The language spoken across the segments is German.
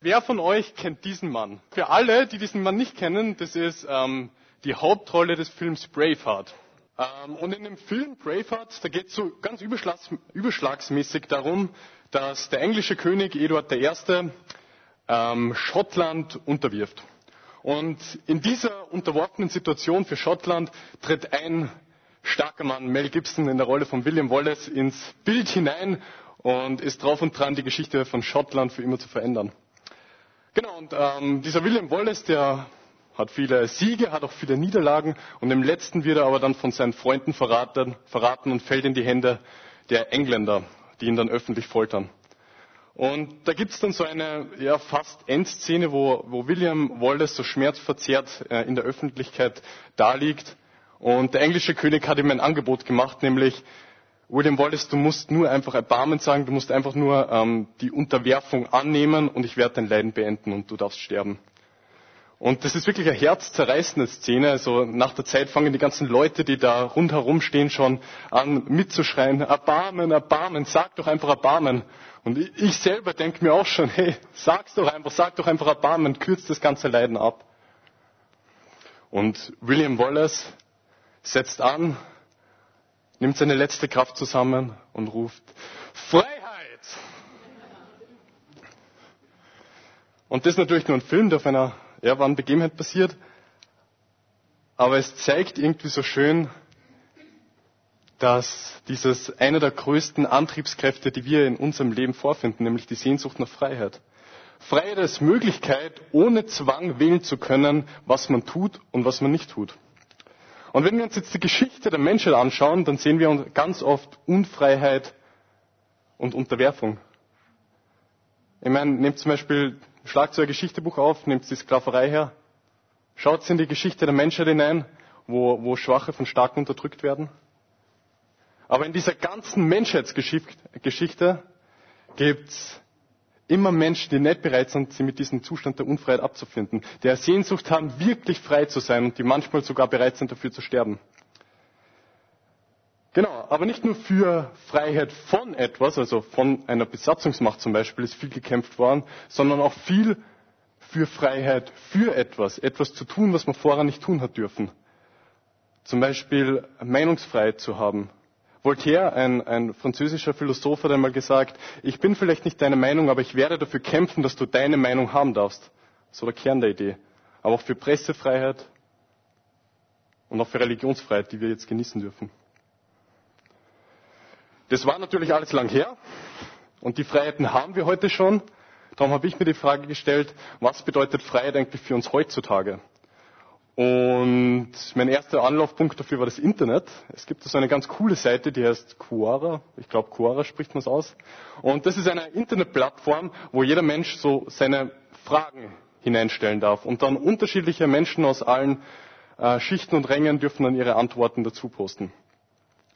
Wer von euch kennt diesen Mann? Für alle, die diesen Mann nicht kennen, das ist ähm, die Hauptrolle des Films Braveheart. Ähm, und in dem Film Braveheart, da geht es so ganz überschlags überschlagsmäßig darum, dass der englische König Eduard I. Ähm, Schottland unterwirft. Und in dieser unterworfenen Situation für Schottland tritt ein starker Mann, Mel Gibson in der Rolle von William Wallace, ins Bild hinein und ist drauf und dran, die Geschichte von Schottland für immer zu verändern. Genau, und ähm, dieser William Wallace, der hat viele Siege, hat auch viele Niederlagen und im letzten wird er aber dann von seinen Freunden verraten, verraten und fällt in die Hände der Engländer, die ihn dann öffentlich foltern. Und da gibt's dann so eine ja, fast Endszene, wo, wo William Wallace so schmerzverzerrt äh, in der Öffentlichkeit daliegt. Und der englische König hat ihm ein Angebot gemacht, nämlich William Wallace, du musst nur einfach Erbarmen sagen, du musst einfach nur ähm, die Unterwerfung annehmen und ich werde dein Leiden beenden und du darfst sterben. Und das ist wirklich eine herzzerreißende Szene. Also nach der Zeit fangen die ganzen Leute, die da rundherum stehen, schon an mitzuschreien, Erbarmen, Erbarmen, sag doch einfach Erbarmen. Und ich selber denke mir auch schon, hey, sag's doch einfach, sag doch einfach Erbarmen, kürzt das ganze Leiden ab. Und William Wallace setzt an, nimmt seine letzte Kraft zusammen und ruft Freiheit! Und das ist natürlich nur ein Film, der auf einer wahren Begebenheit passiert. Aber es zeigt irgendwie so schön, dass dieses eine der größten Antriebskräfte, die wir in unserem Leben vorfinden, nämlich die Sehnsucht nach Freiheit. Freiheit als Möglichkeit, ohne Zwang wählen zu können, was man tut und was man nicht tut. Und wenn wir uns jetzt die Geschichte der Menschheit anschauen, dann sehen wir ganz oft Unfreiheit und Unterwerfung. Ich meine, nehmt zum Beispiel, schlagt so Geschichtebuch auf, nehmt die Sklaverei her, schaut in die Geschichte der Menschheit hinein, wo, wo Schwache von Starken unterdrückt werden. Aber in dieser ganzen Menschheitsgeschichte gibt's immer Menschen, die nicht bereit sind, sie mit diesem Zustand der Unfreiheit abzufinden, eine Sehnsucht haben, wirklich frei zu sein und die manchmal sogar bereit sind, dafür zu sterben. Genau, aber nicht nur für Freiheit von etwas, also von einer Besatzungsmacht zum Beispiel, ist viel gekämpft worden, sondern auch viel für Freiheit für etwas, etwas zu tun, was man vorher nicht tun hat dürfen. Zum Beispiel Meinungsfreiheit zu haben, Voltaire, ein, ein französischer Philosoph, hat einmal gesagt, ich bin vielleicht nicht deine Meinung, aber ich werde dafür kämpfen, dass du deine Meinung haben darfst. So der Kern der Idee. Aber auch für Pressefreiheit und auch für Religionsfreiheit, die wir jetzt genießen dürfen. Das war natürlich alles lang her und die Freiheiten haben wir heute schon. Darum habe ich mir die Frage gestellt, was bedeutet Freiheit eigentlich für uns heutzutage? Und mein erster Anlaufpunkt dafür war das Internet. Es gibt so eine ganz coole Seite, die heißt Quora. Ich glaube, Quora spricht man es aus. Und das ist eine Internetplattform, wo jeder Mensch so seine Fragen hineinstellen darf. Und dann unterschiedliche Menschen aus allen äh, Schichten und Rängen dürfen dann ihre Antworten dazu posten.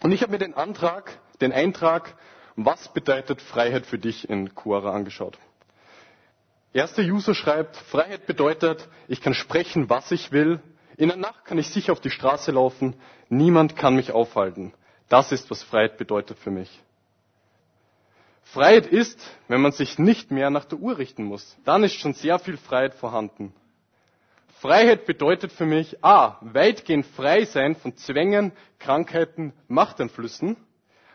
Und ich habe mir den Antrag, den Eintrag, was bedeutet Freiheit für dich in Quora angeschaut. Erster User schreibt, Freiheit bedeutet, ich kann sprechen, was ich will, in der Nacht kann ich sicher auf die Straße laufen, niemand kann mich aufhalten. Das ist, was Freiheit bedeutet für mich. Freiheit ist, wenn man sich nicht mehr nach der Uhr richten muss. Dann ist schon sehr viel Freiheit vorhanden. Freiheit bedeutet für mich A, weitgehend frei sein von Zwängen, Krankheiten, Machteinflüssen,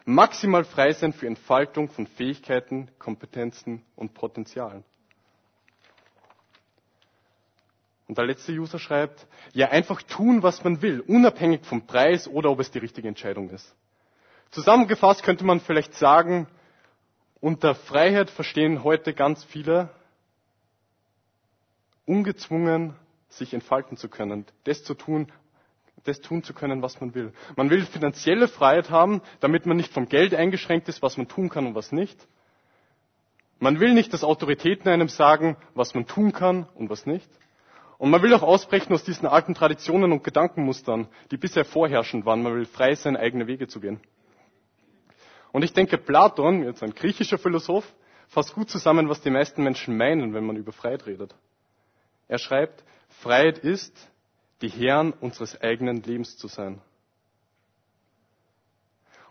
maximal frei sein für Entfaltung von Fähigkeiten, Kompetenzen und Potenzialen. Und der letzte User schreibt, ja, einfach tun, was man will, unabhängig vom Preis oder ob es die richtige Entscheidung ist. Zusammengefasst könnte man vielleicht sagen, unter Freiheit verstehen heute ganz viele, ungezwungen sich entfalten zu können, das zu tun, das tun zu können, was man will. Man will finanzielle Freiheit haben, damit man nicht vom Geld eingeschränkt ist, was man tun kann und was nicht. Man will nicht, dass Autoritäten einem sagen, was man tun kann und was nicht. Und man will auch ausbrechen aus diesen alten Traditionen und Gedankenmustern, die bisher vorherrschend waren. Man will frei sein, eigene Wege zu gehen. Und ich denke, Platon, jetzt ein griechischer Philosoph, fasst gut zusammen, was die meisten Menschen meinen, wenn man über Freiheit redet. Er schreibt, Freiheit ist, die Herren unseres eigenen Lebens zu sein.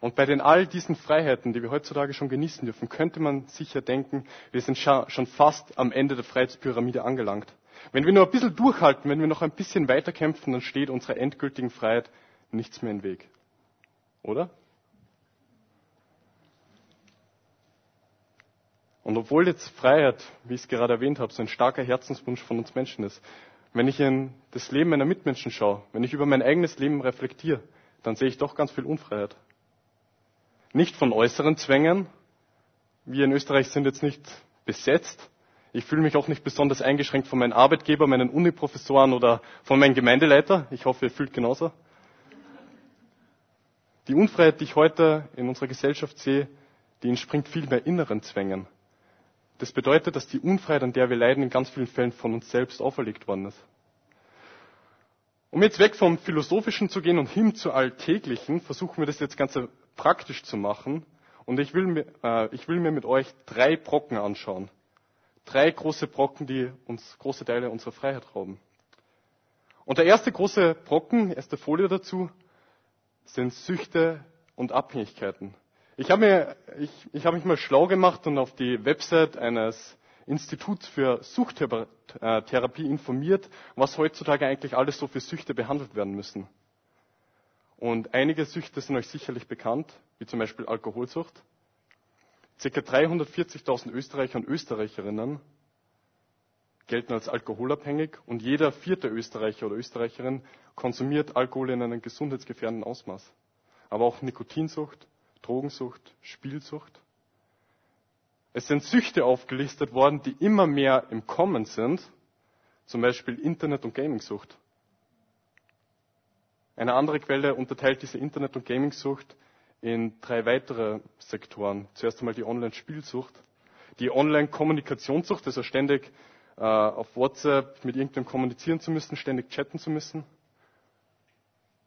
Und bei den all diesen Freiheiten, die wir heutzutage schon genießen dürfen, könnte man sicher denken, wir sind schon fast am Ende der Freiheitspyramide angelangt. Wenn wir nur ein bisschen durchhalten, wenn wir noch ein bisschen weiter kämpfen, dann steht unserer endgültigen Freiheit nichts mehr im Weg. Oder? Und obwohl jetzt Freiheit, wie ich es gerade erwähnt habe, so ein starker Herzenswunsch von uns Menschen ist, wenn ich in das Leben meiner Mitmenschen schaue, wenn ich über mein eigenes Leben reflektiere, dann sehe ich doch ganz viel Unfreiheit. Nicht von äußeren Zwängen. Wir in Österreich sind jetzt nicht besetzt. Ich fühle mich auch nicht besonders eingeschränkt von meinem Arbeitgeber, meinen Uniprofessoren oder von meinem Gemeindeleiter. Ich hoffe, ihr fühlt genauso. Die Unfreiheit, die ich heute in unserer Gesellschaft sehe, die entspringt vielmehr inneren Zwängen. Das bedeutet, dass die Unfreiheit, an der wir leiden, in ganz vielen Fällen von uns selbst auferlegt worden ist. Um jetzt weg vom Philosophischen zu gehen und hin zu Alltäglichen, versuchen wir das jetzt ganz praktisch zu machen. Und ich will, mir, äh, ich will mir mit euch drei Brocken anschauen. Drei große Brocken, die uns große Teile unserer Freiheit rauben. Und der erste große Brocken, erste Folie dazu, sind Süchte und Abhängigkeiten. Ich habe, mir, ich, ich habe mich mal schlau gemacht und auf die Website eines Instituts für Suchttherapie informiert, was heutzutage eigentlich alles so für Süchte behandelt werden müssen. Und einige Süchte sind euch sicherlich bekannt, wie zum Beispiel Alkoholsucht. Circa 340.000 Österreicher und Österreicherinnen gelten als alkoholabhängig und jeder vierte Österreicher oder Österreicherin konsumiert Alkohol in einem gesundheitsgefährdenden Ausmaß. Aber auch Nikotinsucht, Drogensucht, Spielsucht. Es sind Süchte aufgelistet worden, die immer mehr im Kommen sind, zum Beispiel Internet- und Gaming-Sucht. Eine andere Quelle unterteilt diese Internet- und Gaming-Sucht in drei weitere Sektoren. Zuerst einmal die Online-Spielsucht, die Online-Kommunikationssucht, also ständig äh, auf WhatsApp mit irgendjemandem kommunizieren zu müssen, ständig chatten zu müssen.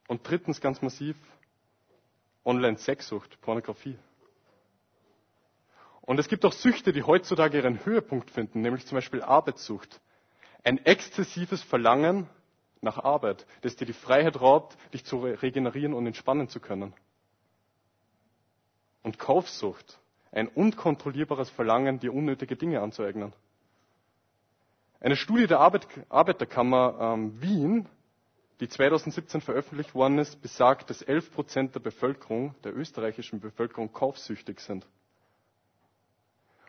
Und drittens ganz massiv Online-Sexsucht, Pornografie. Und es gibt auch Süchte, die heutzutage ihren Höhepunkt finden, nämlich zum Beispiel Arbeitssucht. Ein exzessives Verlangen nach Arbeit, das dir die Freiheit raubt, dich zu regenerieren und entspannen zu können. Und Kaufsucht, ein unkontrollierbares Verlangen, dir unnötige Dinge anzueignen. Eine Studie der Arbeit, Arbeiterkammer ähm, Wien die 2017 veröffentlicht worden ist, besagt, dass 11 Prozent der Bevölkerung, der österreichischen Bevölkerung, kaufsüchtig sind.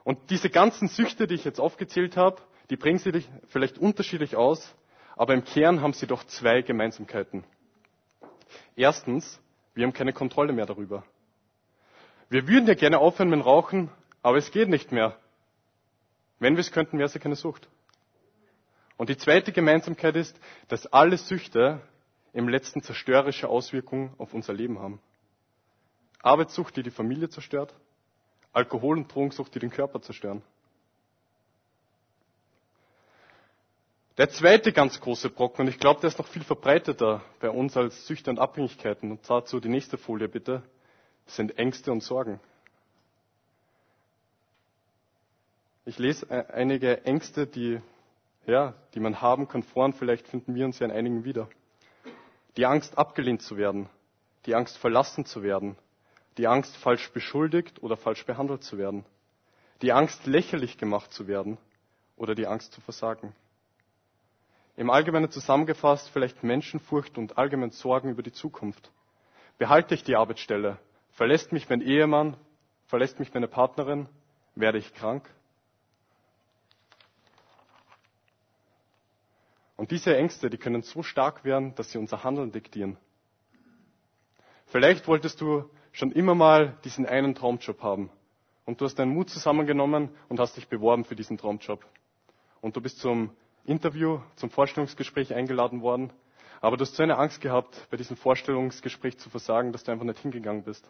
Und diese ganzen Süchte, die ich jetzt aufgezählt habe, die bringen sie vielleicht unterschiedlich aus, aber im Kern haben sie doch zwei Gemeinsamkeiten. Erstens, wir haben keine Kontrolle mehr darüber. Wir würden ja gerne aufhören mit Rauchen, aber es geht nicht mehr. Wenn wir es könnten, wäre es ja keine Sucht. Und die zweite Gemeinsamkeit ist, dass alle Süchte im letzten zerstörerische Auswirkungen auf unser Leben haben. Arbeitssucht, die die Familie zerstört, Alkohol- und Drogensucht, die den Körper zerstören. Der zweite ganz große Brocken, und ich glaube, der ist noch viel verbreiteter bei uns als Süchte und Abhängigkeiten, und dazu die nächste Folie bitte, sind Ängste und Sorgen. Ich lese äh, einige Ängste, die ja, die man haben kann, vor und vielleicht finden wir uns ja in einigen wieder. Die Angst, abgelehnt zu werden, die Angst, verlassen zu werden, die Angst, falsch beschuldigt oder falsch behandelt zu werden, die Angst, lächerlich gemacht zu werden oder die Angst zu versagen. Im Allgemeinen zusammengefasst vielleicht Menschenfurcht und allgemein Sorgen über die Zukunft. Behalte ich die Arbeitsstelle? Verlässt mich mein Ehemann? Verlässt mich meine Partnerin? Werde ich krank? Und diese Ängste, die können so stark werden, dass sie unser Handeln diktieren. Vielleicht wolltest du schon immer mal diesen einen Traumjob haben. Und du hast deinen Mut zusammengenommen und hast dich beworben für diesen Traumjob. Und du bist zum Interview, zum Vorstellungsgespräch eingeladen worden. Aber du hast so eine Angst gehabt, bei diesem Vorstellungsgespräch zu versagen, dass du einfach nicht hingegangen bist.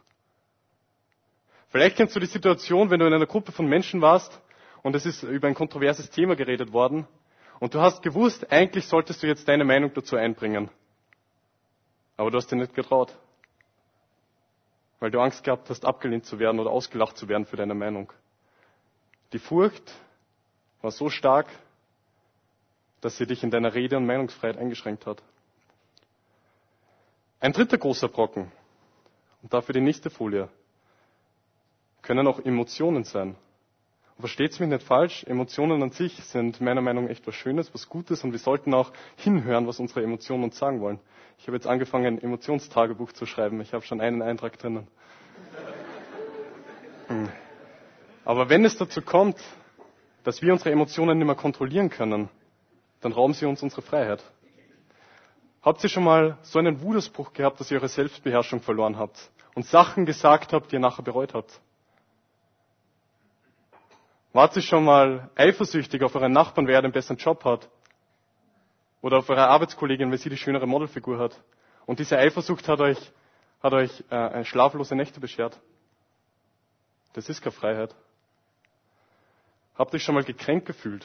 Vielleicht kennst du die Situation, wenn du in einer Gruppe von Menschen warst und es ist über ein kontroverses Thema geredet worden und du hast gewusst, eigentlich solltest du jetzt deine Meinung dazu einbringen. Aber du hast dir nicht getraut. Weil du Angst gehabt hast, abgelehnt zu werden oder ausgelacht zu werden für deine Meinung. Die Furcht war so stark, dass sie dich in deiner Rede und Meinungsfreiheit eingeschränkt hat. Ein dritter großer Brocken. Und dafür die nächste Folie. Können auch Emotionen sein. Versteht mich nicht falsch, Emotionen an sich sind meiner Meinung nach echt was Schönes, was Gutes und wir sollten auch hinhören, was unsere Emotionen uns sagen wollen. Ich habe jetzt angefangen, ein Emotionstagebuch zu schreiben. Ich habe schon einen Eintrag drinnen. Hm. Aber wenn es dazu kommt, dass wir unsere Emotionen nicht mehr kontrollieren können, dann rauben sie uns unsere Freiheit. Habt ihr schon mal so einen Wutausbruch gehabt, dass ihr eure Selbstbeherrschung verloren habt und Sachen gesagt habt, die ihr nachher bereut habt? Wart ihr schon mal eifersüchtig auf euren Nachbarn, wer den besseren Job hat? Oder auf eure Arbeitskollegin, weil sie die schönere Modelfigur hat? Und diese Eifersucht hat euch, hat euch äh, schlaflose Nächte beschert. Das ist keine Freiheit. Habt ihr schon mal gekränkt gefühlt?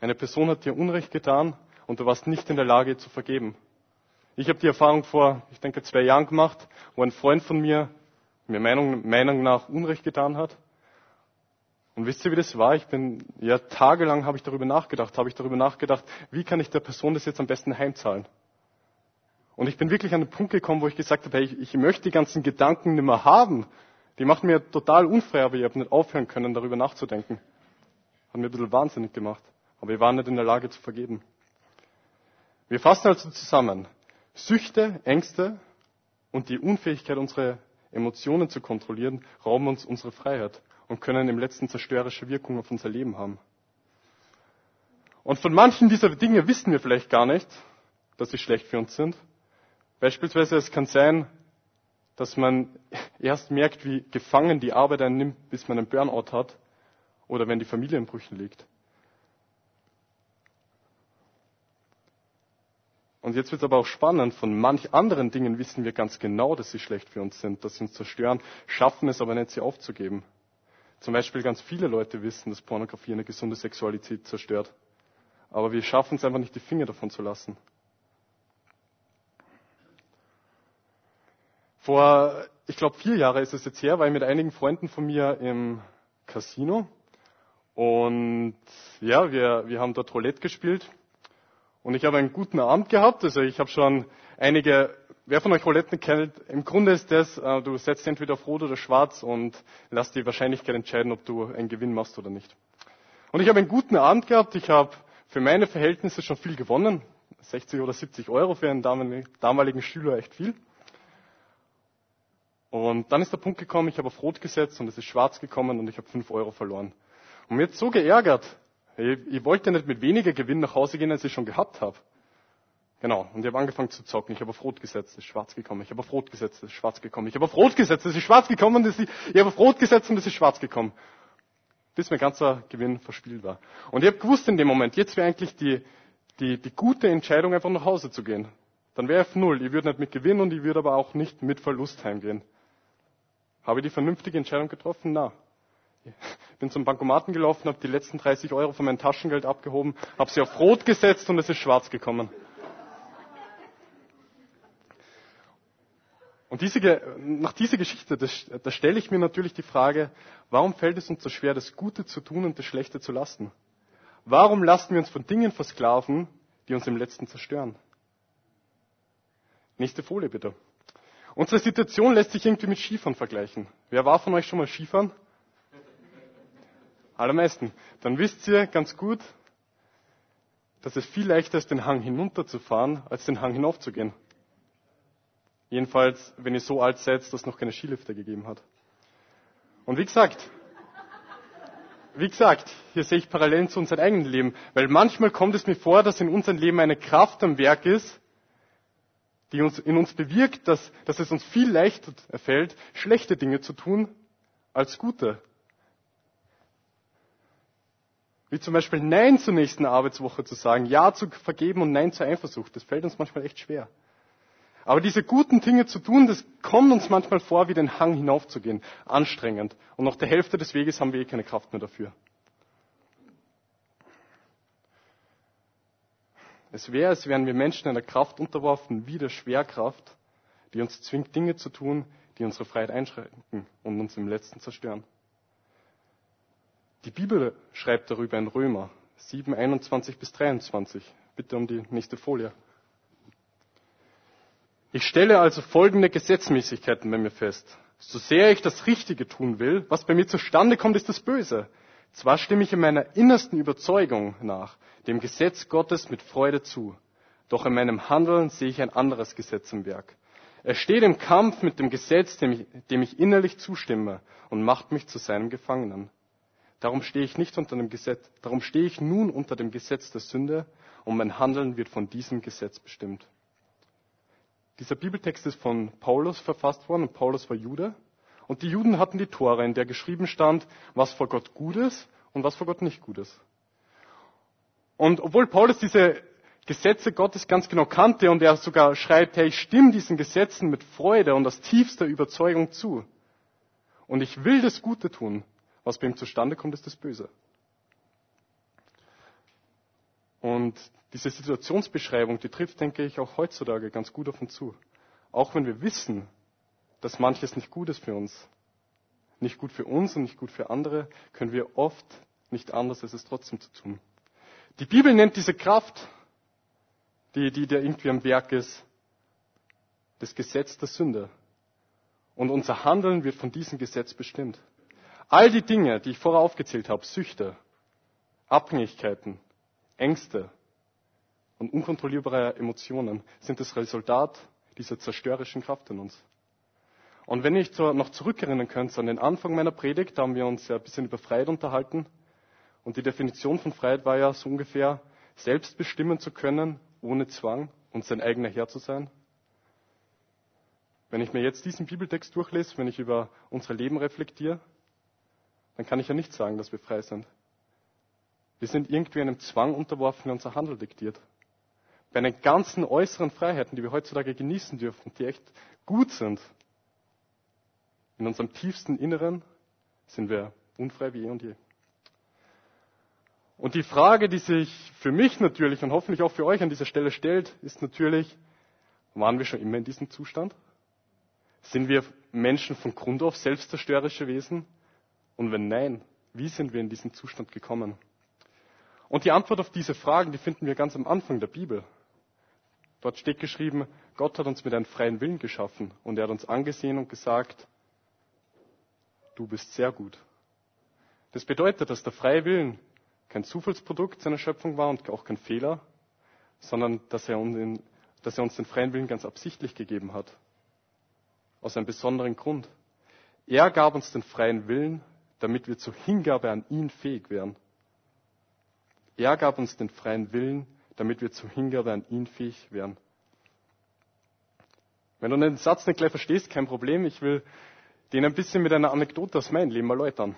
Eine Person hat dir Unrecht getan und du warst nicht in der Lage zu vergeben. Ich habe die Erfahrung vor, ich denke, zwei Jahren gemacht, wo ein Freund von mir mir Meinung, Meinung nach Unrecht getan hat. Und wisst ihr, wie das war? Ich bin, ja, tagelang habe ich darüber nachgedacht, habe ich darüber nachgedacht, wie kann ich der Person das jetzt am besten heimzahlen? Und ich bin wirklich an den Punkt gekommen, wo ich gesagt habe, hey, ich, ich möchte die ganzen Gedanken nicht mehr haben. Die machen mir total unfrei, aber ich habe nicht aufhören können, darüber nachzudenken. Hat mir ein bisschen wahnsinnig gemacht. Aber wir waren nicht in der Lage zu vergeben. Wir fassen also zusammen. Süchte, Ängste und die Unfähigkeit, unsere Emotionen zu kontrollieren, rauben uns unsere Freiheit und können im letzten zerstörerische Wirkung auf unser Leben haben. Und von manchen dieser Dinge wissen wir vielleicht gar nicht, dass sie schlecht für uns sind. Beispielsweise es kann sein, dass man erst merkt, wie gefangen die Arbeit einen nimmt, bis man einen Burnout hat oder wenn die Familie in Brüchen liegt. Und jetzt wird es aber auch spannend, von manch anderen Dingen wissen wir ganz genau, dass sie schlecht für uns sind, dass sie uns zerstören, schaffen es aber nicht, sie aufzugeben. Zum Beispiel ganz viele Leute wissen, dass Pornografie eine gesunde Sexualität zerstört. Aber wir schaffen es einfach nicht, die Finger davon zu lassen. Vor, ich glaube, vier Jahre ist es jetzt her, war ich mit einigen Freunden von mir im Casino. Und ja, wir, wir haben dort Roulette gespielt. Und ich habe einen guten Abend gehabt. Also ich habe schon einige Wer von euch Rouletten kennt, im Grunde ist das, äh, du setzt entweder auf Rot oder Schwarz und lass die Wahrscheinlichkeit entscheiden, ob du einen Gewinn machst oder nicht. Und ich habe einen guten Abend gehabt. Ich habe für meine Verhältnisse schon viel gewonnen. 60 oder 70 Euro für einen damaligen Schüler echt viel. Und dann ist der Punkt gekommen, ich habe auf Rot gesetzt und es ist schwarz gekommen und ich habe 5 Euro verloren. Und mir jetzt so geärgert. Ich, ich wollte nicht mit weniger Gewinn nach Hause gehen, als ich schon gehabt habe. Genau. Und ich habe angefangen zu zocken. Ich habe auf Rot gesetzt, es ist schwarz gekommen. Ich habe auf Rot gesetzt, es ist schwarz gekommen. Ich habe auf Rot gesetzt, es ist schwarz gekommen. Und ich habe auf Rot gesetzt und es ist schwarz gekommen. Bis mein ganzer Gewinn verspielt war. Und ich habe gewusst in dem Moment, jetzt wäre eigentlich die, die, die gute Entscheidung, einfach nach Hause zu gehen. Dann wäre f null. Ich würde nicht mit Gewinn und ich würde aber auch nicht mit Verlust heimgehen. Habe ich die vernünftige Entscheidung getroffen? Na. Bin zum Bankomaten gelaufen, habe die letzten 30 Euro von meinem Taschengeld abgehoben, habe sie auf Rot gesetzt und es ist schwarz gekommen. Und diese, nach dieser Geschichte, da stelle ich mir natürlich die Frage, warum fällt es uns so schwer, das Gute zu tun und das Schlechte zu lassen? Warum lassen wir uns von Dingen versklaven, die uns im Letzten zerstören? Nächste Folie bitte. Unsere Situation lässt sich irgendwie mit Skifahren vergleichen. Wer war von euch schon mal Skifahren? Allermeisten. Dann wisst ihr ganz gut, dass es viel leichter ist, den Hang hinunterzufahren, als den Hang hinaufzugehen. Jedenfalls, wenn ihr so alt seid, dass es noch keine Skilifte gegeben hat. Und wie gesagt, wie gesagt, hier sehe ich Parallelen zu unserem eigenen Leben, weil manchmal kommt es mir vor, dass in unserem Leben eine Kraft am Werk ist, die uns, in uns bewirkt, dass, dass es uns viel leichter fällt, schlechte Dinge zu tun als gute. Wie zum Beispiel Nein zur nächsten Arbeitswoche zu sagen, Ja zu vergeben und Nein zur Eifersucht. Das fällt uns manchmal echt schwer. Aber diese guten Dinge zu tun, das kommt uns manchmal vor, wie den Hang hinaufzugehen. Anstrengend. Und nach der Hälfte des Weges haben wir eh keine Kraft mehr dafür. Es wäre, als wären wir Menschen einer Kraft unterworfen, wie der Schwerkraft, die uns zwingt, Dinge zu tun, die unsere Freiheit einschränken und uns im Letzten zerstören. Die Bibel schreibt darüber in Römer 7, 21 bis 23. Bitte um die nächste Folie. Ich stelle also folgende Gesetzmäßigkeiten bei mir fest. So sehr ich das Richtige tun will, was bei mir zustande kommt, ist das Böse. Zwar stimme ich in meiner innersten Überzeugung nach dem Gesetz Gottes mit Freude zu, doch in meinem Handeln sehe ich ein anderes Gesetz im Werk. Er steht im Kampf mit dem Gesetz, dem ich, dem ich innerlich zustimme, und macht mich zu seinem Gefangenen. Darum stehe ich nicht unter dem Gesetz, darum stehe ich nun unter dem Gesetz der Sünde, und mein Handeln wird von diesem Gesetz bestimmt. Dieser Bibeltext ist von Paulus verfasst worden und Paulus war Jude. Und die Juden hatten die Tore, in der geschrieben stand, was vor Gott gut ist und was vor Gott nicht gut ist. Und obwohl Paulus diese Gesetze Gottes ganz genau kannte und er sogar schreibt, hey, ich stimme diesen Gesetzen mit Freude und aus tiefster Überzeugung zu. Und ich will das Gute tun. Was bei ihm zustande kommt, ist das Böse. Und diese Situationsbeschreibung, die trifft, denke ich, auch heutzutage ganz gut auf uns zu. Auch wenn wir wissen, dass manches nicht gut ist für uns, nicht gut für uns und nicht gut für andere, können wir oft nicht anders, als es trotzdem zu tun. Die Bibel nennt diese Kraft, die, die da irgendwie am Werk ist, das Gesetz der Sünde. Und unser Handeln wird von diesem Gesetz bestimmt. All die Dinge, die ich vorher aufgezählt habe, Süchte, Abhängigkeiten, Ängste und unkontrollierbare Emotionen, sind das Resultat dieser zerstörerischen Kraft in uns. Und wenn ich noch zurückerinnern könnt an den Anfang meiner Predigt, da haben wir uns ja ein bisschen über Freiheit unterhalten. Und die Definition von Freiheit war ja so ungefähr, selbst bestimmen zu können, ohne Zwang und sein eigener Herr zu sein. Wenn ich mir jetzt diesen Bibeltext durchlese, wenn ich über unser Leben reflektiere, dann kann ich ja nicht sagen, dass wir frei sind. Wir sind irgendwie einem Zwang unterworfen, der unser Handel diktiert. Bei den ganzen äußeren Freiheiten, die wir heutzutage genießen dürfen, die echt gut sind, in unserem tiefsten Inneren sind wir unfrei wie eh und je. Und die Frage, die sich für mich natürlich und hoffentlich auch für euch an dieser Stelle stellt, ist natürlich, waren wir schon immer in diesem Zustand? Sind wir Menschen von Grund auf selbstzerstörerische Wesen? Und wenn nein, wie sind wir in diesen Zustand gekommen? Und die Antwort auf diese Fragen, die finden wir ganz am Anfang der Bibel. Dort steht geschrieben, Gott hat uns mit einem freien Willen geschaffen und er hat uns angesehen und gesagt, du bist sehr gut. Das bedeutet, dass der freie Willen kein Zufallsprodukt seiner Schöpfung war und auch kein Fehler, sondern dass er, uns, dass er uns den freien Willen ganz absichtlich gegeben hat. Aus einem besonderen Grund. Er gab uns den freien Willen, damit wir zur Hingabe an ihn fähig wären. Er gab uns den freien Willen, damit wir zur Hingabe an ihn fähig wären. Wenn du den Satz nicht gleich verstehst, kein Problem. Ich will den ein bisschen mit einer Anekdote aus meinem Leben erläutern.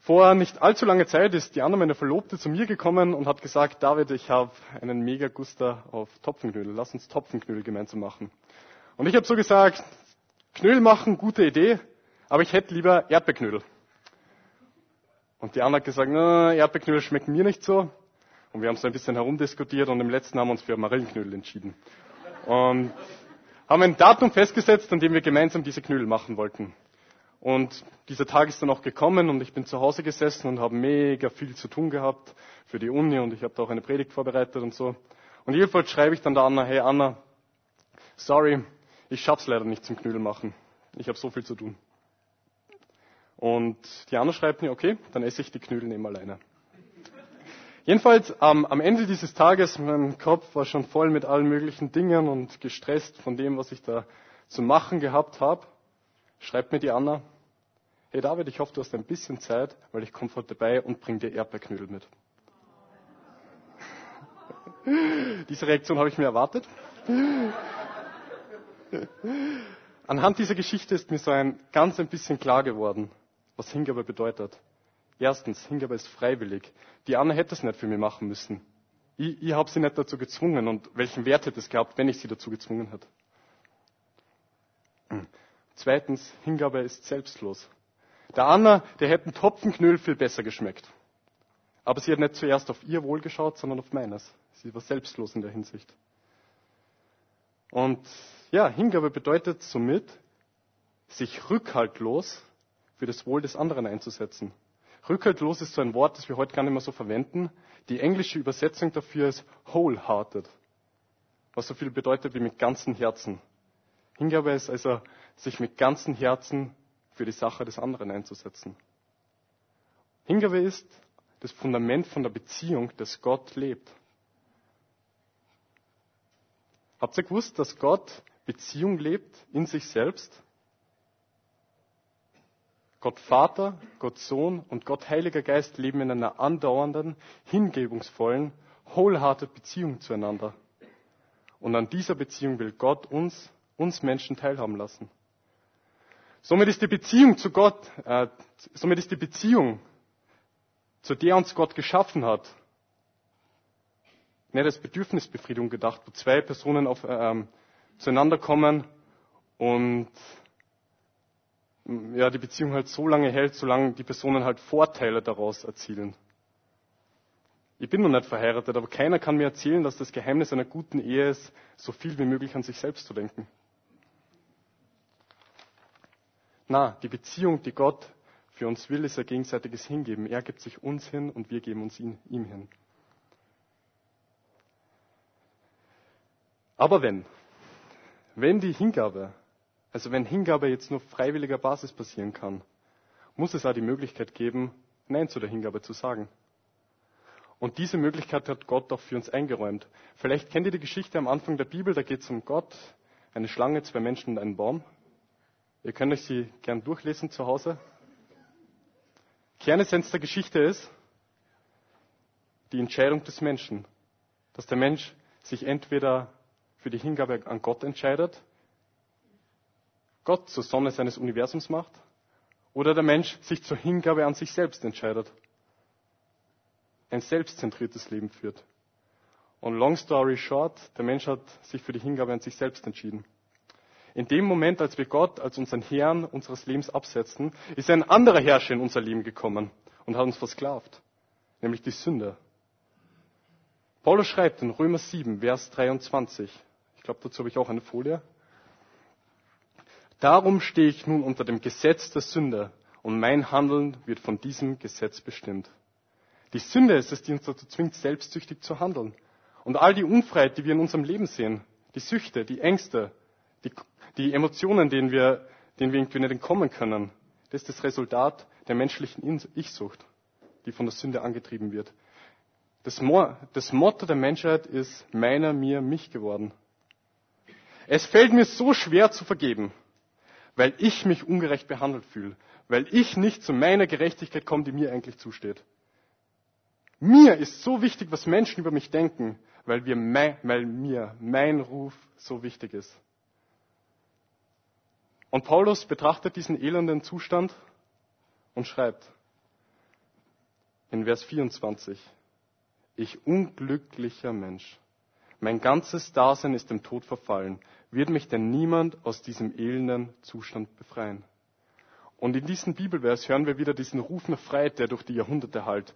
Vor nicht allzu langer Zeit ist die Anna, meine Verlobte, zu mir gekommen und hat gesagt, David, ich habe einen mega Guster auf Topfenknödel. Lass uns Topfenknödel gemeinsam machen. Und ich habe so gesagt, Knödel machen, gute Idee, aber ich hätte lieber Erdbeerknödel. Und die Anna hat gesagt, na, Erdbeerknödel schmecken mir nicht so. Und wir haben so ein bisschen herumdiskutiert und im letzten haben wir uns für Marillenknödel entschieden. Und haben ein Datum festgesetzt, an dem wir gemeinsam diese Knödel machen wollten. Und dieser Tag ist dann auch gekommen und ich bin zu Hause gesessen und habe mega viel zu tun gehabt für die Uni und ich habe da auch eine Predigt vorbereitet und so. Und jedenfalls schreibe ich dann da Anna, hey Anna, sorry, ich schaff's leider nicht zum Knödel machen. Ich habe so viel zu tun. Und die Anna schreibt mir, okay, dann esse ich die Knödel eben alleine. Jedenfalls ähm, am Ende dieses Tages, mein Kopf war schon voll mit allen möglichen Dingen und gestresst von dem, was ich da zu machen gehabt habe schreibt mir die Anna, hey David, ich hoffe, du hast ein bisschen Zeit, weil ich komme vorbei und bring dir Erdbeerknödel mit. Diese Reaktion habe ich mir erwartet. Anhand dieser Geschichte ist mir so ein ganz ein bisschen klar geworden, was Hingabe bedeutet. Erstens, Hingabe ist freiwillig. Die Anna hätte es nicht für mich machen müssen. Ich, ich habe sie nicht dazu gezwungen und welchen Wert hätte es gehabt, wenn ich sie dazu gezwungen hätte. Zweitens, Hingabe ist selbstlos. Der Anna, der hätte ein Topfenknödel viel besser geschmeckt. Aber sie hat nicht zuerst auf ihr Wohl geschaut, sondern auf meines. Sie war selbstlos in der Hinsicht. Und ja, Hingabe bedeutet somit, sich rückhaltlos für das Wohl des anderen einzusetzen. Rückhaltlos ist so ein Wort, das wir heute gar nicht mehr so verwenden. Die englische Übersetzung dafür ist wholehearted. was so viel bedeutet wie mit ganzem Herzen. Hingabe ist also, sich mit ganzem Herzen für die Sache des anderen einzusetzen. Hingabe ist das Fundament von der Beziehung, das Gott lebt. Habt ihr gewusst, dass Gott Beziehung lebt in sich selbst? Gott Vater, Gott Sohn und Gott Heiliger Geist leben in einer andauernden, hingebungsvollen, wholehearted Beziehung zueinander. Und an dieser Beziehung will Gott uns, uns Menschen teilhaben lassen. Somit ist die Beziehung zu Gott, äh, somit ist die Beziehung, zu der uns Gott geschaffen hat, nicht als Bedürfnisbefriedigung gedacht, wo zwei Personen auf, ähm, zueinander kommen und ja, die Beziehung halt so lange hält, solange die Personen halt Vorteile daraus erzielen. Ich bin noch nicht verheiratet, aber keiner kann mir erzählen, dass das Geheimnis einer guten Ehe ist, so viel wie möglich an sich selbst zu denken. Na, die Beziehung, die Gott für uns will, ist ein gegenseitiges Hingeben. Er gibt sich uns hin und wir geben uns ihn, ihm hin. Aber wenn, wenn die Hingabe also wenn Hingabe jetzt nur freiwilliger Basis passieren kann, muss es auch die Möglichkeit geben, Nein zu der Hingabe zu sagen. Und diese Möglichkeit hat Gott auch für uns eingeräumt. Vielleicht kennt ihr die Geschichte am Anfang der Bibel, da geht es um Gott, eine Schlange, zwei Menschen und einen Baum. Ihr könnt euch sie gern durchlesen zu Hause. Kernessenz der Geschichte ist die Entscheidung des Menschen. Dass der Mensch sich entweder für die Hingabe an Gott entscheidet Gott zur Sonne seines Universums macht oder der Mensch sich zur Hingabe an sich selbst entscheidet. Ein selbstzentriertes Leben führt. Und long story short, der Mensch hat sich für die Hingabe an sich selbst entschieden. In dem Moment, als wir Gott als unseren Herrn unseres Lebens absetzen, ist ein anderer Herrscher in unser Leben gekommen und hat uns versklavt, nämlich die Sünde. Paulus schreibt in Römer 7, Vers 23, ich glaube, dazu habe ich auch eine Folie, Darum stehe ich nun unter dem Gesetz der Sünde und mein Handeln wird von diesem Gesetz bestimmt. Die Sünde ist es, die uns dazu zwingt, selbstsüchtig zu handeln. Und all die Unfreiheit, die wir in unserem Leben sehen, die Süchte, die Ängste, die, die Emotionen, denen wir, denen wir irgendwie nicht entkommen können, das ist das Resultat der menschlichen Ich-Sucht, die von der Sünde angetrieben wird. Das, Mo das Motto der Menschheit ist meiner, mir, mich geworden. Es fällt mir so schwer zu vergeben weil ich mich ungerecht behandelt fühle, weil ich nicht zu meiner Gerechtigkeit komme, die mir eigentlich zusteht. Mir ist so wichtig, was Menschen über mich denken, weil, wir, weil mir mein Ruf so wichtig ist. Und Paulus betrachtet diesen elenden Zustand und schreibt in Vers 24, ich unglücklicher Mensch, mein ganzes Dasein ist dem Tod verfallen wird mich denn niemand aus diesem elenden Zustand befreien? Und in diesem Bibelvers hören wir wieder diesen Ruf nach Freiheit, der durch die Jahrhunderte halt.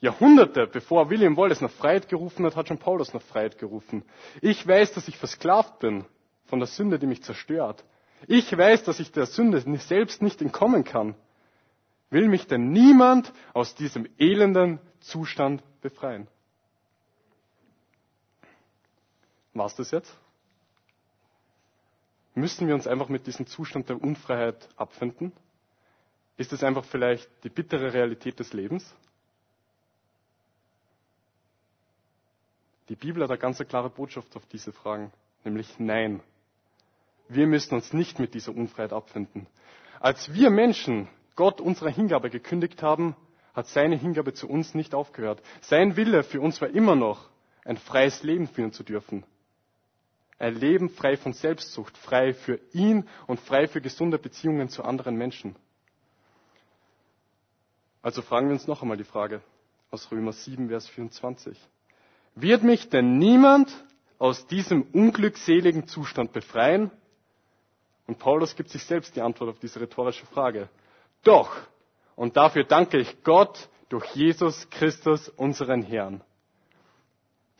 Jahrhunderte, bevor William Wallace nach Freiheit gerufen hat, hat schon Paulus nach Freiheit gerufen. Ich weiß, dass ich versklavt bin von der Sünde, die mich zerstört. Ich weiß, dass ich der Sünde selbst nicht entkommen kann. Will mich denn niemand aus diesem elenden Zustand befreien? War's das jetzt? Müssen wir uns einfach mit diesem Zustand der Unfreiheit abfinden? Ist es einfach vielleicht die bittere Realität des Lebens? Die Bibel hat eine ganz klare Botschaft auf diese Fragen, nämlich Nein. Wir müssen uns nicht mit dieser Unfreiheit abfinden. Als wir Menschen Gott unsere Hingabe gekündigt haben, hat seine Hingabe zu uns nicht aufgehört. Sein Wille für uns war immer noch, ein freies Leben führen zu dürfen. Ein Leben frei von Selbstsucht, frei für ihn und frei für gesunde Beziehungen zu anderen Menschen. Also fragen wir uns noch einmal die Frage aus Römer 7, Vers 24. Wird mich denn niemand aus diesem unglückseligen Zustand befreien? Und Paulus gibt sich selbst die Antwort auf diese rhetorische Frage. Doch, und dafür danke ich Gott durch Jesus Christus, unseren Herrn.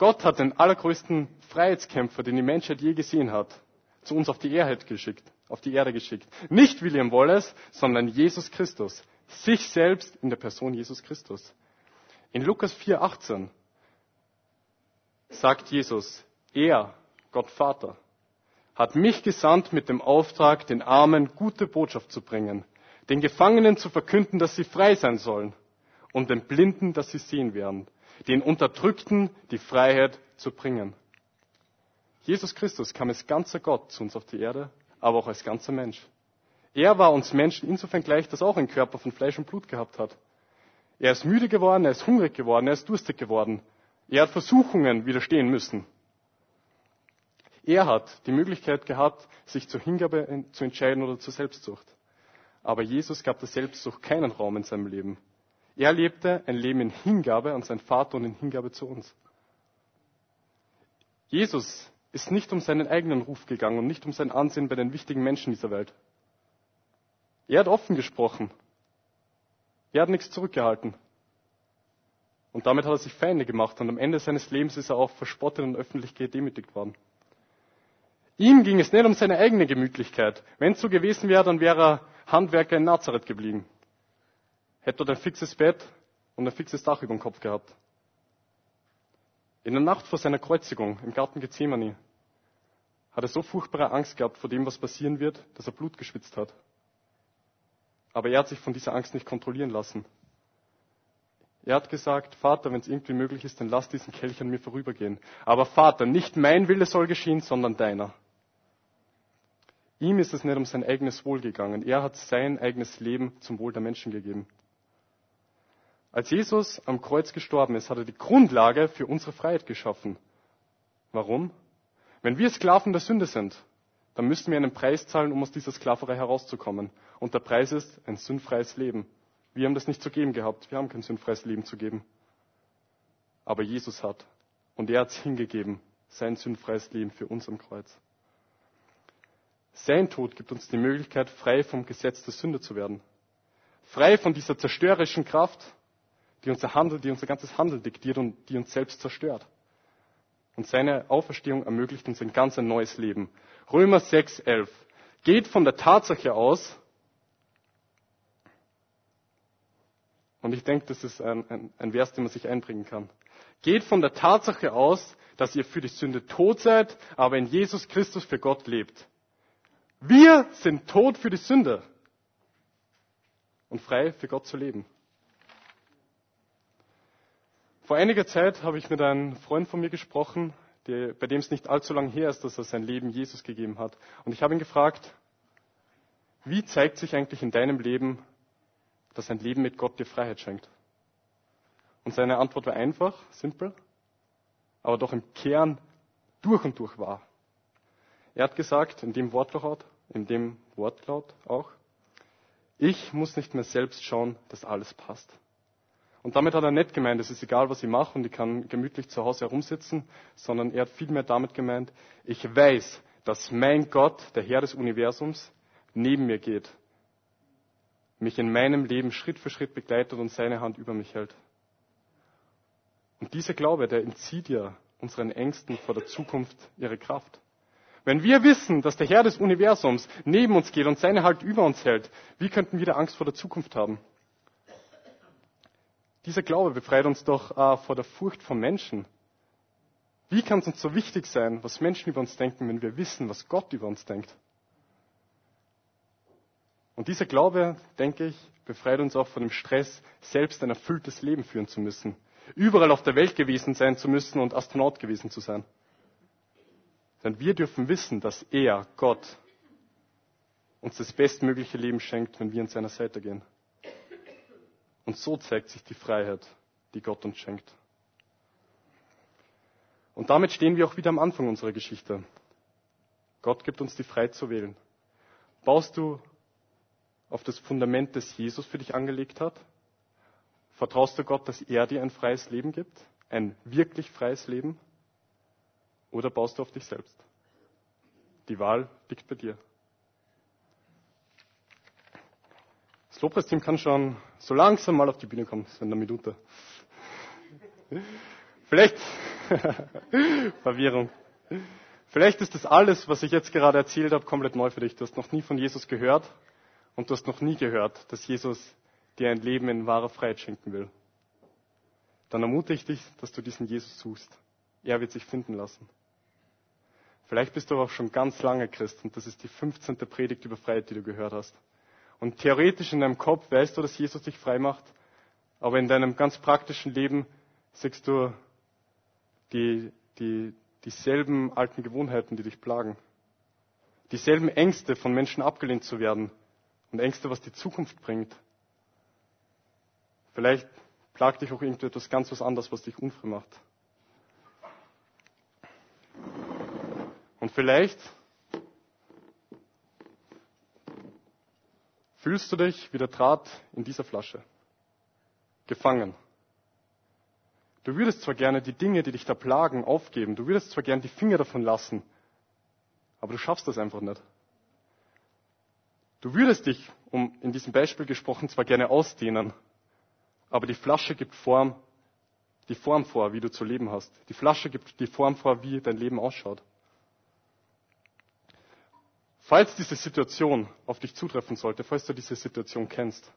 Gott hat den allergrößten Freiheitskämpfer, den die Menschheit je gesehen hat, zu uns auf die Erde geschickt, auf die Erde geschickt. Nicht William Wallace, sondern Jesus Christus. Sich selbst in der Person Jesus Christus. In Lukas 4,18 sagt Jesus, er, Gott Vater, hat mich gesandt mit dem Auftrag, den Armen gute Botschaft zu bringen, den Gefangenen zu verkünden, dass sie frei sein sollen und den Blinden, dass sie sehen werden, den Unterdrückten die Freiheit zu bringen. Jesus Christus kam als ganzer Gott zu uns auf die Erde, aber auch als ganzer Mensch. Er war uns Menschen insofern gleich, dass er auch einen Körper von Fleisch und Blut gehabt hat. Er ist müde geworden, er ist hungrig geworden, er ist durstig geworden. Er hat Versuchungen widerstehen müssen. Er hat die Möglichkeit gehabt, sich zur Hingabe zu entscheiden oder zur Selbstsucht. Aber Jesus gab der Selbstsucht keinen Raum in seinem Leben. Er lebte ein Leben in Hingabe an seinen Vater und in Hingabe zu uns. Jesus ist nicht um seinen eigenen Ruf gegangen und nicht um sein Ansehen bei den wichtigen Menschen dieser Welt. Er hat offen gesprochen. Er hat nichts zurückgehalten. Und damit hat er sich Feinde gemacht und am Ende seines Lebens ist er auch verspottet und öffentlich gedemütigt worden. Ihm ging es nicht um seine eigene Gemütlichkeit. Wenn es so gewesen wäre, dann wäre er Handwerker in Nazareth geblieben. Hätte dort ein fixes Bett und ein fixes Dach über dem Kopf gehabt. In der Nacht vor seiner Kreuzigung im Garten Gethsemane hat er so furchtbare Angst gehabt vor dem, was passieren wird, dass er Blut geschwitzt hat. Aber er hat sich von dieser Angst nicht kontrollieren lassen. Er hat gesagt, Vater, wenn es irgendwie möglich ist, dann lass diesen Kelch an mir vorübergehen. Aber Vater, nicht mein Wille soll geschehen, sondern deiner. Ihm ist es nicht um sein eigenes Wohl gegangen. Er hat sein eigenes Leben zum Wohl der Menschen gegeben. Als Jesus am Kreuz gestorben ist, hat er die Grundlage für unsere Freiheit geschaffen. Warum? Wenn wir Sklaven der Sünde sind, dann müssen wir einen Preis zahlen, um aus dieser Sklaverei herauszukommen. Und der Preis ist ein sündfreies Leben. Wir haben das nicht zu geben gehabt. Wir haben kein sündfreies Leben zu geben. Aber Jesus hat. Und er hat es hingegeben, sein sündfreies Leben für uns am Kreuz. Sein Tod gibt uns die Möglichkeit, frei vom Gesetz der Sünde zu werden. Frei von dieser zerstörerischen Kraft, die unser Handel, die unser ganzes Handeln diktiert und die uns selbst zerstört. Und seine Auferstehung ermöglicht uns ein ganz neues Leben. Römer 6, 11 geht von der Tatsache aus, und ich denke, das ist ein, ein, ein Vers, den man sich einbringen kann, geht von der Tatsache aus, dass ihr für die Sünde tot seid, aber in Jesus Christus für Gott lebt. Wir sind tot für die Sünde und frei für Gott zu leben. Vor einiger Zeit habe ich mit einem Freund von mir gesprochen, der, bei dem es nicht allzu lang her ist, dass er sein Leben Jesus gegeben hat. Und ich habe ihn gefragt, wie zeigt sich eigentlich in deinem Leben, dass ein Leben mit Gott dir Freiheit schenkt? Und seine Antwort war einfach, simpel, aber doch im Kern durch und durch wahr. Er hat gesagt, in dem Wortlaut, in dem Wortlaut auch, ich muss nicht mehr selbst schauen, dass alles passt. Und damit hat er nicht gemeint, es ist egal, was ich mache und ich kann gemütlich zu Hause herumsitzen, sondern er hat vielmehr damit gemeint, ich weiß, dass mein Gott, der Herr des Universums, neben mir geht, mich in meinem Leben Schritt für Schritt begleitet und seine Hand über mich hält. Und dieser Glaube, der entzieht ja unseren Ängsten vor der Zukunft ihre Kraft. Wenn wir wissen, dass der Herr des Universums neben uns geht und seine Halt über uns hält, wie könnten wir da Angst vor der Zukunft haben? Dieser Glaube befreit uns doch äh, vor der Furcht vor Menschen. Wie kann es uns so wichtig sein, was Menschen über uns denken, wenn wir wissen, was Gott über uns denkt? Und dieser Glaube, denke ich, befreit uns auch von dem Stress, selbst ein erfülltes Leben führen zu müssen, überall auf der Welt gewesen sein zu müssen und Astronaut gewesen zu sein. Denn wir dürfen wissen, dass er, Gott, uns das bestmögliche Leben schenkt, wenn wir an seiner Seite gehen. Und so zeigt sich die Freiheit, die Gott uns schenkt. Und damit stehen wir auch wieder am Anfang unserer Geschichte. Gott gibt uns die Freiheit zu wählen. Baust du auf das Fundament, das Jesus für dich angelegt hat? Vertraust du Gott, dass er dir ein freies Leben gibt? Ein wirklich freies Leben? Oder baust du auf dich selbst? Die Wahl liegt bei dir. Das Lobpreisteam kann schon so langsam mal auf die Bühne kommen, so in einer Minute. Vielleicht, Verwirrung. Vielleicht ist das alles, was ich jetzt gerade erzählt habe, komplett neu für dich. Du hast noch nie von Jesus gehört und du hast noch nie gehört, dass Jesus dir ein Leben in wahrer Freiheit schenken will. Dann ermutige ich dich, dass du diesen Jesus suchst. Er wird sich finden lassen. Vielleicht bist du aber auch schon ganz lange Christ und das ist die 15. Predigt über Freiheit, die du gehört hast. Und theoretisch in deinem Kopf weißt du, dass Jesus dich frei macht, aber in deinem ganz praktischen Leben siehst du die, die, dieselben alten Gewohnheiten, die dich plagen. Dieselben Ängste, von Menschen abgelehnt zu werden und Ängste, was die Zukunft bringt. Vielleicht plagt dich auch irgendetwas ganz was anderes, was dich unfrei macht. Und vielleicht fühlst du dich wie der Draht in dieser Flasche, gefangen. Du würdest zwar gerne die Dinge, die dich da plagen, aufgeben, du würdest zwar gerne die Finger davon lassen, aber du schaffst das einfach nicht. Du würdest dich, um in diesem Beispiel gesprochen, zwar gerne ausdehnen, aber die Flasche gibt Form, die Form vor, wie du zu leben hast. Die Flasche gibt die Form vor, wie dein Leben ausschaut. Falls diese Situation auf dich zutreffen sollte, falls du diese Situation kennst,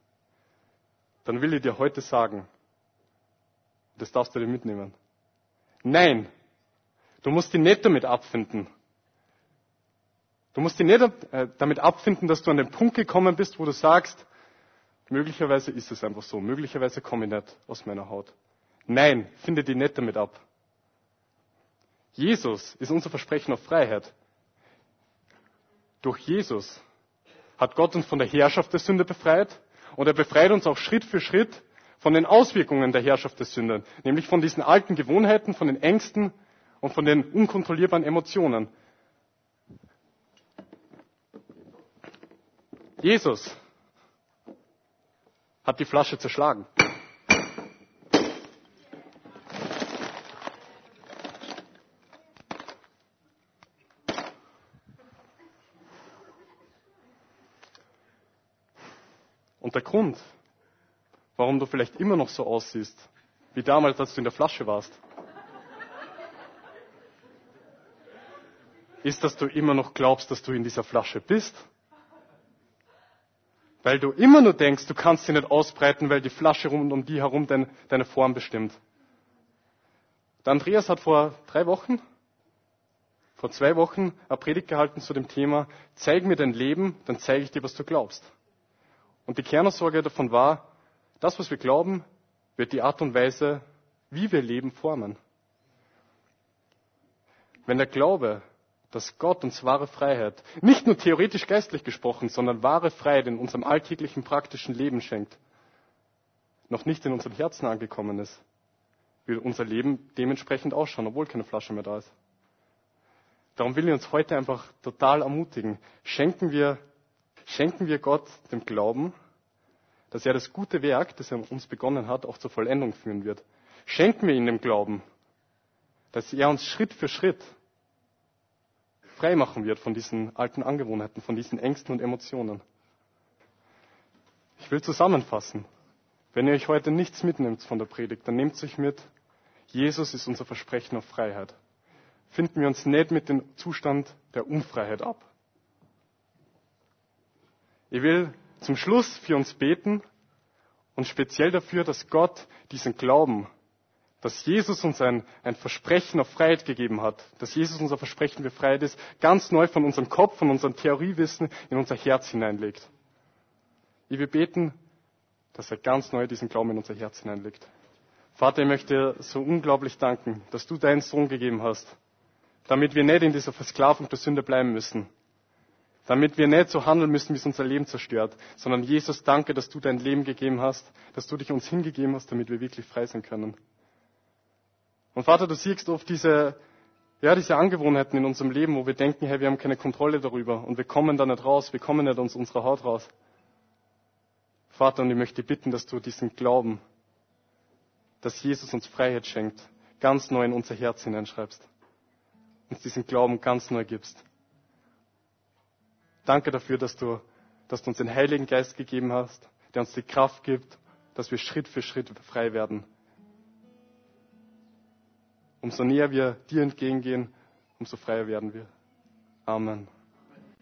dann will ich dir heute sagen, das darfst du dir mitnehmen. Nein, du musst dich nicht damit abfinden. Du musst dich nicht äh, damit abfinden, dass du an den Punkt gekommen bist, wo du sagst, möglicherweise ist es einfach so, möglicherweise komme ich nicht aus meiner Haut. Nein, finde dich nicht damit ab. Jesus ist unser Versprechen auf Freiheit. Durch Jesus hat Gott uns von der Herrschaft der Sünde befreit und er befreit uns auch Schritt für Schritt von den Auswirkungen der Herrschaft der Sünde, nämlich von diesen alten Gewohnheiten, von den Ängsten und von den unkontrollierbaren Emotionen. Jesus hat die Flasche zerschlagen. Der Grund, warum du vielleicht immer noch so aussiehst, wie damals, als du in der Flasche warst, ist, dass du immer noch glaubst, dass du in dieser Flasche bist. Weil du immer nur denkst, du kannst sie nicht ausbreiten, weil die Flasche rund um die herum dein, deine Form bestimmt. Der Andreas hat vor drei Wochen, vor zwei Wochen eine Predigt gehalten zu dem Thema, zeig mir dein Leben, dann zeige ich dir, was du glaubst. Und die Kernaussage davon war, das, was wir glauben, wird die Art und Weise, wie wir leben, formen. Wenn der Glaube, dass Gott uns wahre Freiheit, nicht nur theoretisch geistlich gesprochen, sondern wahre Freiheit in unserem alltäglichen praktischen Leben schenkt, noch nicht in unseren Herzen angekommen ist, wird unser Leben dementsprechend ausschauen, obwohl keine Flasche mehr da ist. Darum will ich uns heute einfach total ermutigen. Schenken wir schenken wir Gott dem Glauben, dass er das gute Werk, das er uns begonnen hat, auch zur Vollendung führen wird. Schenken wir ihm dem Glauben, dass er uns Schritt für Schritt frei machen wird von diesen alten Angewohnheiten, von diesen Ängsten und Emotionen. Ich will zusammenfassen. Wenn ihr euch heute nichts mitnimmt von der Predigt, dann nehmt sich mit, Jesus ist unser Versprechen auf Freiheit. Finden wir uns nicht mit dem Zustand der Unfreiheit ab. Ich will zum Schluss für uns beten und speziell dafür, dass Gott diesen Glauben, dass Jesus uns ein, ein Versprechen auf Freiheit gegeben hat, dass Jesus unser Versprechen für Freiheit ist, ganz neu von unserem Kopf, von unserem Theoriewissen in unser Herz hineinlegt. Ich will beten, dass er ganz neu diesen Glauben in unser Herz hineinlegt. Vater, ich möchte so unglaublich danken, dass du deinen Sohn gegeben hast, damit wir nicht in dieser Versklavung der Sünde bleiben müssen, damit wir nicht so handeln müssen, wie es unser Leben zerstört, sondern Jesus, danke, dass du dein Leben gegeben hast, dass du dich uns hingegeben hast, damit wir wirklich frei sein können. Und Vater, du siehst oft diese, ja, diese Angewohnheiten in unserem Leben, wo wir denken, hey, wir haben keine Kontrolle darüber und wir kommen da nicht raus, wir kommen nicht aus unserer Haut raus. Vater, und ich möchte bitten, dass du diesen Glauben, dass Jesus uns Freiheit schenkt, ganz neu in unser Herz hineinschreibst. Uns diesen Glauben ganz neu gibst. Danke dafür, dass du, dass du uns den Heiligen Geist gegeben hast, der uns die Kraft gibt, dass wir Schritt für Schritt frei werden. Umso näher wir dir entgegengehen, umso freier werden wir. Amen.